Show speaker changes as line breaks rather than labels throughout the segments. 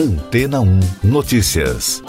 Antena 1 Notícias.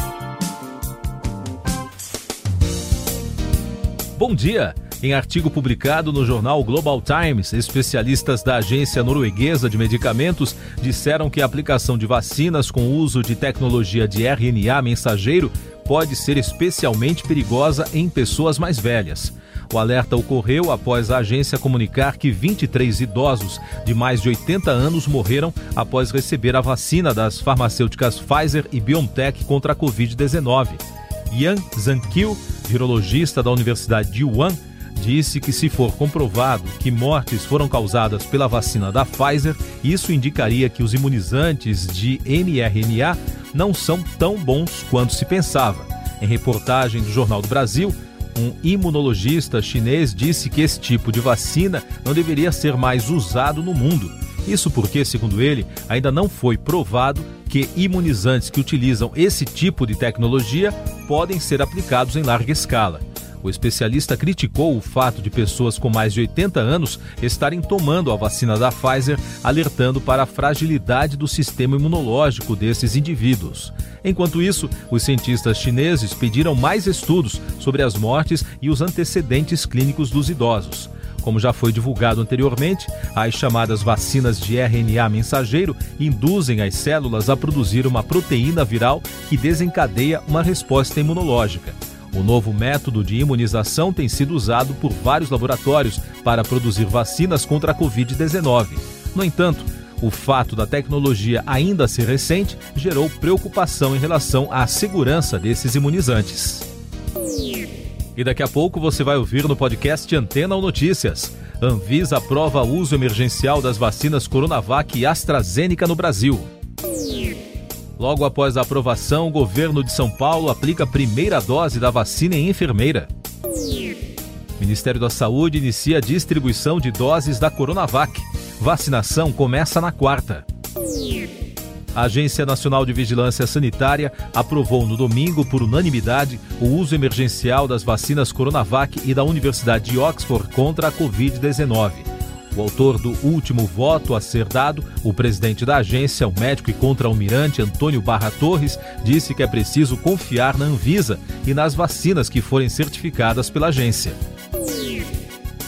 Bom dia! Em artigo publicado no jornal Global Times, especialistas da Agência Norueguesa de Medicamentos disseram que a aplicação de vacinas com uso de tecnologia de RNA mensageiro pode ser especialmente perigosa em pessoas mais velhas. O alerta ocorreu após a agência comunicar que 23 idosos de mais de 80 anos morreram após receber a vacina das farmacêuticas Pfizer e BioNTech contra a Covid-19. Yan Zankil, virologista da Universidade de Wuhan, disse que se for comprovado que mortes foram causadas pela vacina da Pfizer, isso indicaria que os imunizantes de mRNA não são tão bons quanto se pensava. Em reportagem do Jornal do Brasil, um imunologista chinês disse que esse tipo de vacina não deveria ser mais usado no mundo. Isso porque, segundo ele, ainda não foi provado que imunizantes que utilizam esse tipo de tecnologia podem ser aplicados em larga escala. O especialista criticou o fato de pessoas com mais de 80 anos estarem tomando a vacina da Pfizer, alertando para a fragilidade do sistema imunológico desses indivíduos. Enquanto isso, os cientistas chineses pediram mais estudos sobre as mortes e os antecedentes clínicos dos idosos. Como já foi divulgado anteriormente, as chamadas vacinas de RNA mensageiro induzem as células a produzir uma proteína viral que desencadeia uma resposta imunológica. O novo método de imunização tem sido usado por vários laboratórios para produzir vacinas contra a Covid-19. No entanto, o fato da tecnologia ainda ser recente gerou preocupação em relação à segurança desses imunizantes. E daqui a pouco você vai ouvir no podcast Antena ou Notícias. Anvisa aprova uso emergencial das vacinas Coronavac e AstraZeneca no Brasil. Logo após a aprovação, o governo de São Paulo aplica a primeira dose da vacina em enfermeira. O Ministério da Saúde inicia a distribuição de doses da Coronavac. Vacinação começa na quarta. A Agência Nacional de Vigilância Sanitária aprovou no domingo, por unanimidade, o uso emergencial das vacinas Coronavac e da Universidade de Oxford contra a Covid-19. O autor do último voto a ser dado, o presidente da agência, o médico e contra-almirante Antônio Barra Torres, disse que é preciso confiar na Anvisa e nas vacinas que forem certificadas pela agência.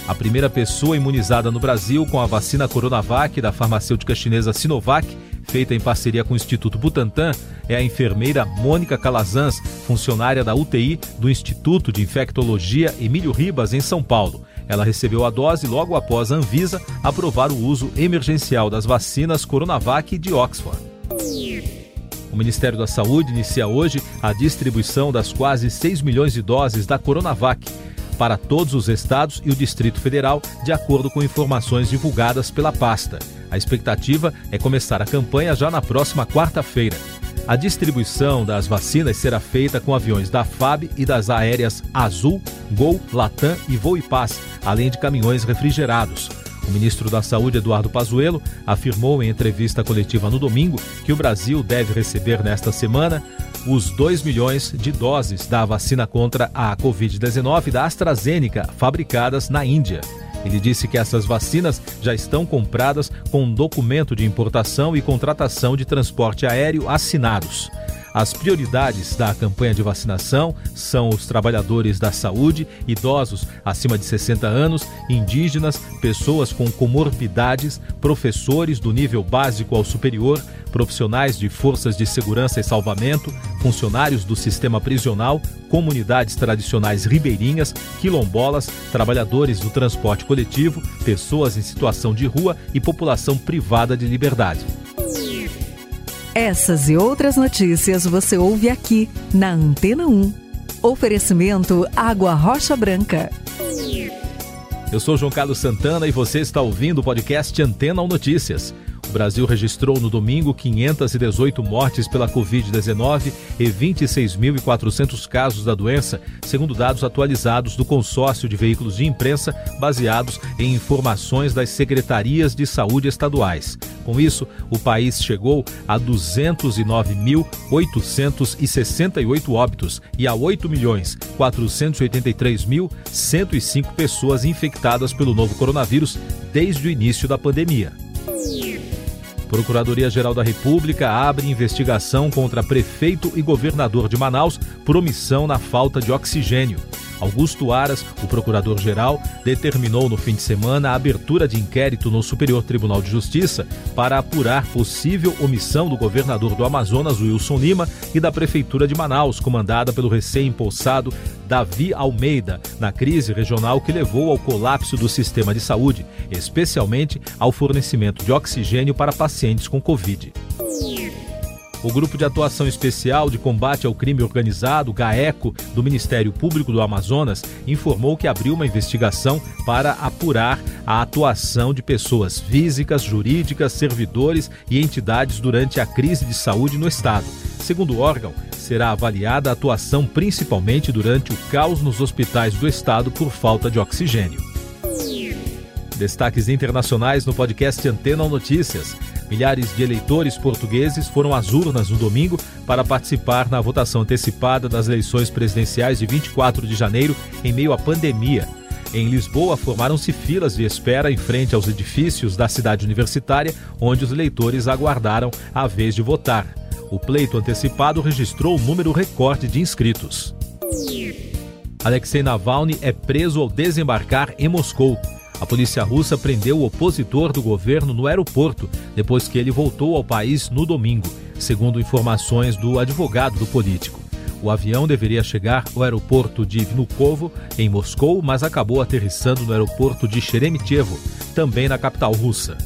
A primeira pessoa imunizada no Brasil com a vacina Coronavac da farmacêutica chinesa Sinovac, feita em parceria com o Instituto Butantan, é a enfermeira Mônica Calazans, funcionária da UTI do Instituto de Infectologia Emílio Ribas, em São Paulo. Ela recebeu a dose logo após a Anvisa aprovar o uso emergencial das vacinas Coronavac de Oxford. O Ministério da Saúde inicia hoje a distribuição das quase 6 milhões de doses da Coronavac para todos os estados e o Distrito Federal, de acordo com informações divulgadas pela pasta. A expectativa é começar a campanha já na próxima quarta-feira. A distribuição das vacinas será feita com aviões da FAB e das aéreas Azul, Gol, Latam e Voo e Paz, além de caminhões refrigerados. O ministro da Saúde, Eduardo Pazuello, afirmou em entrevista coletiva no domingo que o Brasil deve receber nesta semana os 2 milhões de doses da vacina contra a Covid-19 da AstraZeneca, fabricadas na Índia. Ele disse que essas vacinas já estão compradas com documento de importação e contratação de transporte aéreo assinados. As prioridades da campanha de vacinação são os trabalhadores da saúde, idosos acima de 60 anos, indígenas, pessoas com comorbidades, professores do nível básico ao superior, profissionais de forças de segurança e salvamento, funcionários do sistema prisional, comunidades tradicionais ribeirinhas, quilombolas, trabalhadores do transporte coletivo, pessoas em situação de rua e população privada de liberdade.
Essas e outras notícias você ouve aqui na Antena 1. Oferecimento Água Rocha Branca.
Eu sou João Carlos Santana e você está ouvindo o podcast Antena 1 Notícias. Brasil registrou no domingo 518 mortes pela Covid-19 e 26.400 casos da doença, segundo dados atualizados do consórcio de veículos de imprensa baseados em informações das secretarias de saúde estaduais. Com isso, o país chegou a 209.868 óbitos e a 8.483.105 pessoas infectadas pelo novo coronavírus desde o início da pandemia. Procuradoria-Geral da República abre investigação contra prefeito e governador de Manaus por omissão na falta de oxigênio. Augusto Aras, o procurador-geral, determinou no fim de semana a abertura de inquérito no Superior Tribunal de Justiça para apurar possível omissão do governador do Amazonas, Wilson Lima, e da Prefeitura de Manaus, comandada pelo recém-impulsado Davi Almeida, na crise regional que levou ao colapso do sistema de saúde, especialmente ao fornecimento de oxigênio para pacientes com Covid. O Grupo de Atuação Especial de Combate ao Crime Organizado, GAECO, do Ministério Público do Amazonas, informou que abriu uma investigação para apurar a atuação de pessoas físicas, jurídicas, servidores e entidades durante a crise de saúde no Estado. Segundo o órgão, será avaliada a atuação principalmente durante o caos nos hospitais do Estado por falta de oxigênio. Destaques internacionais no podcast Antena Notícias. Milhares de eleitores portugueses foram às urnas no domingo para participar na votação antecipada das eleições presidenciais de 24 de janeiro, em meio à pandemia. Em Lisboa, formaram-se filas de espera em frente aos edifícios da cidade universitária, onde os eleitores aguardaram a vez de votar. O pleito antecipado registrou o número recorde de inscritos. Alexei Navalny é preso ao desembarcar em Moscou. A polícia russa prendeu o opositor do governo no aeroporto depois que ele voltou ao país no domingo, segundo informações do advogado do político. O avião deveria chegar ao aeroporto de Vnukovo, em Moscou, mas acabou aterrissando no aeroporto de Sheremetyevo, também na capital russa.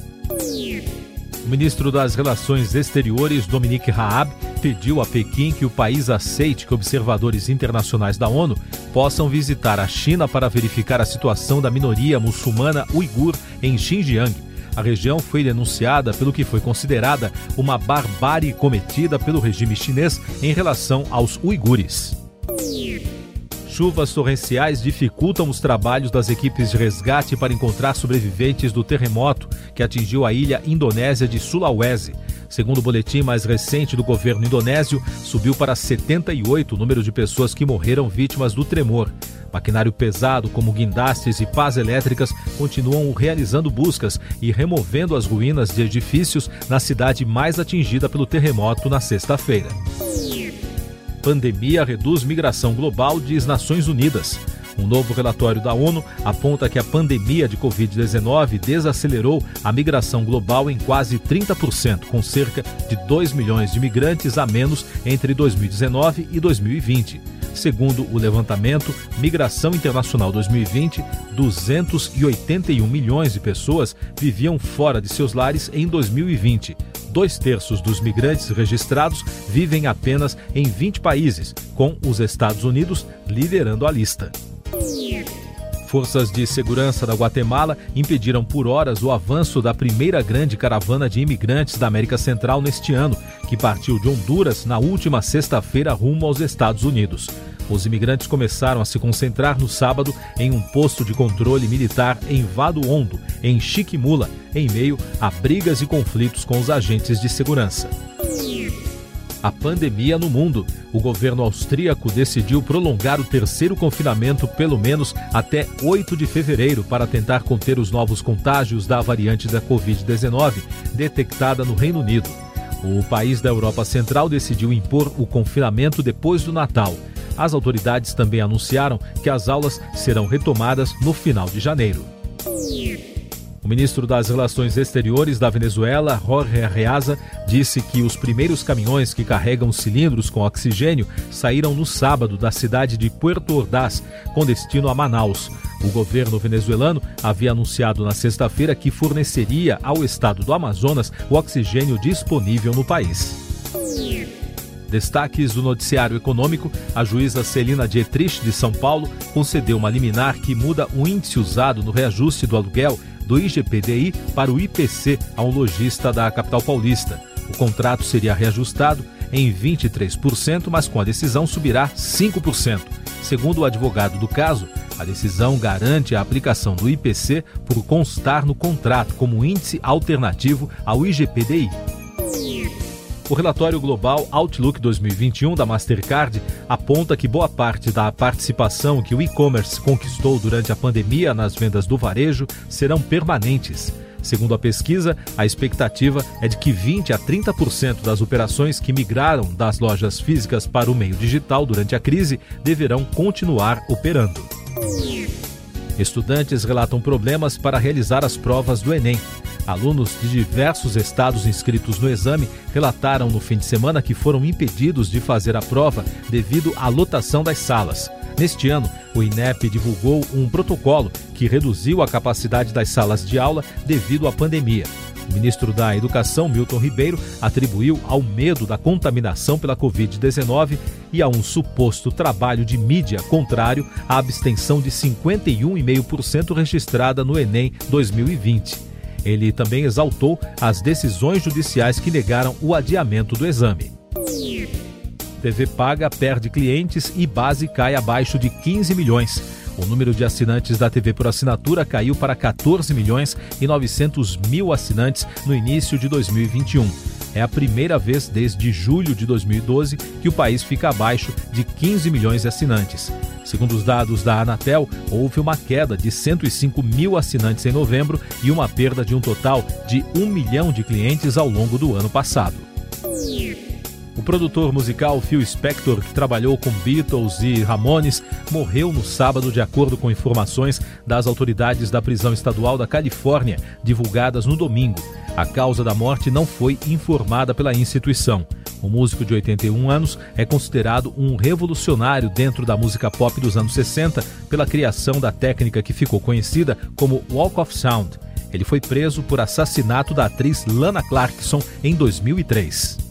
O ministro das Relações Exteriores, Dominique Raab, pediu a Pequim que o país aceite que observadores internacionais da ONU possam visitar a China para verificar a situação da minoria muçulmana uigur em Xinjiang. A região foi denunciada pelo que foi considerada uma barbárie cometida pelo regime chinês em relação aos uigures. Chuvas torrenciais dificultam os trabalhos das equipes de resgate para encontrar sobreviventes do terremoto que atingiu a ilha indonésia de Sulawesi. Segundo o boletim mais recente do governo indonésio, subiu para 78 o número de pessoas que morreram vítimas do tremor. Maquinário pesado, como guindastes e pás elétricas, continuam realizando buscas e removendo as ruínas de edifícios na cidade mais atingida pelo terremoto na sexta-feira. Pandemia reduz migração global, diz Nações Unidas. Um novo relatório da ONU aponta que a pandemia de Covid-19 desacelerou a migração global em quase 30%, com cerca de 2 milhões de migrantes a menos entre 2019 e 2020. Segundo o levantamento Migração Internacional 2020, 281 milhões de pessoas viviam fora de seus lares em 2020. Dois terços dos migrantes registrados vivem apenas em 20 países, com os Estados Unidos liderando a lista. Forças de segurança da Guatemala impediram por horas o avanço da primeira grande caravana de imigrantes da América Central neste ano, que partiu de Honduras na última sexta-feira rumo aos Estados Unidos. Os imigrantes começaram a se concentrar no sábado em um posto de controle militar em Vado Hondo, em Chiquimula, em meio a brigas e conflitos com os agentes de segurança a pandemia no mundo. O governo austríaco decidiu prolongar o terceiro confinamento pelo menos até 8 de fevereiro para tentar conter os novos contágios da variante da Covid-19 detectada no Reino Unido. O país da Europa Central decidiu impor o confinamento depois do Natal. As autoridades também anunciaram que as aulas serão retomadas no final de janeiro. O ministro das Relações Exteriores da Venezuela, Jorge Arreaza, disse que os primeiros caminhões que carregam cilindros com oxigênio saíram no sábado da cidade de Puerto Ordaz, com destino a Manaus. O governo venezuelano havia anunciado na sexta-feira que forneceria ao estado do Amazonas o oxigênio disponível no país. Destaques do noticiário econômico: a juíza Celina Dietrich, de São Paulo, concedeu uma liminar que muda o índice usado no reajuste do aluguel do IGPDI para o IPC a um lojista da capital paulista. O contrato seria reajustado em 23%, mas com a decisão subirá 5%. Segundo o advogado do caso, a decisão garante a aplicação do IPC por constar no contrato como índice alternativo ao IGPDI. O relatório global Outlook 2021 da Mastercard aponta que boa parte da participação que o e-commerce conquistou durante a pandemia nas vendas do varejo serão permanentes. Segundo a pesquisa, a expectativa é de que 20 a 30% das operações que migraram das lojas físicas para o meio digital durante a crise deverão continuar operando. Estudantes relatam problemas para realizar as provas do Enem. Alunos de diversos estados inscritos no exame relataram no fim de semana que foram impedidos de fazer a prova devido à lotação das salas. Neste ano, o INEP divulgou um protocolo que reduziu a capacidade das salas de aula devido à pandemia. O ministro da Educação, Milton Ribeiro, atribuiu ao medo da contaminação pela Covid-19 e a um suposto trabalho de mídia contrário à abstenção de 51,5% registrada no Enem 2020. Ele também exaltou as decisões judiciais que negaram o adiamento do exame. TV paga perde clientes e base cai abaixo de 15 milhões. O número de assinantes da TV por assinatura caiu para 14 milhões e 900 mil assinantes no início de 2021. É a primeira vez desde julho de 2012 que o país fica abaixo de 15 milhões de assinantes. Segundo os dados da Anatel, houve uma queda de 105 mil assinantes em novembro e uma perda de um total de 1 milhão de clientes ao longo do ano passado. O produtor musical Phil Spector, que trabalhou com Beatles e Ramones, morreu no sábado, de acordo com informações das autoridades da prisão estadual da Califórnia, divulgadas no domingo. A causa da morte não foi informada pela instituição. O músico de 81 anos é considerado um revolucionário dentro da música pop dos anos 60 pela criação da técnica que ficou conhecida como Walk of Sound. Ele foi preso por assassinato da atriz Lana Clarkson em 2003.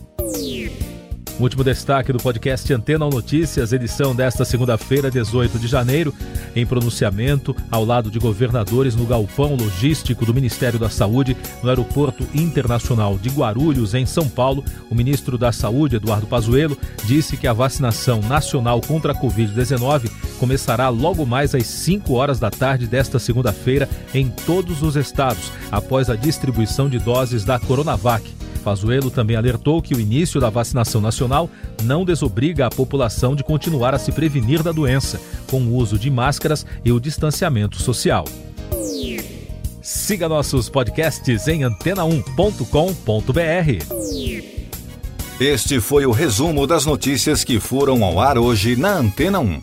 Último destaque do podcast Antena Notícias, edição desta segunda-feira, 18 de janeiro. Em pronunciamento, ao lado de governadores no galpão logístico do Ministério da Saúde, no Aeroporto Internacional de Guarulhos, em São Paulo, o ministro da Saúde, Eduardo Pazuello, disse que a vacinação nacional contra a Covid-19 começará logo mais às 5 horas da tarde desta segunda-feira em todos os estados, após a distribuição de doses da Coronavac. Pazuello também alertou que o início da vacinação nacional não desobriga a população de continuar a se prevenir da doença, com o uso de máscaras e o distanciamento social. Siga nossos podcasts em antena1.com.br.
Este foi o resumo das notícias que foram ao ar hoje na Antena 1.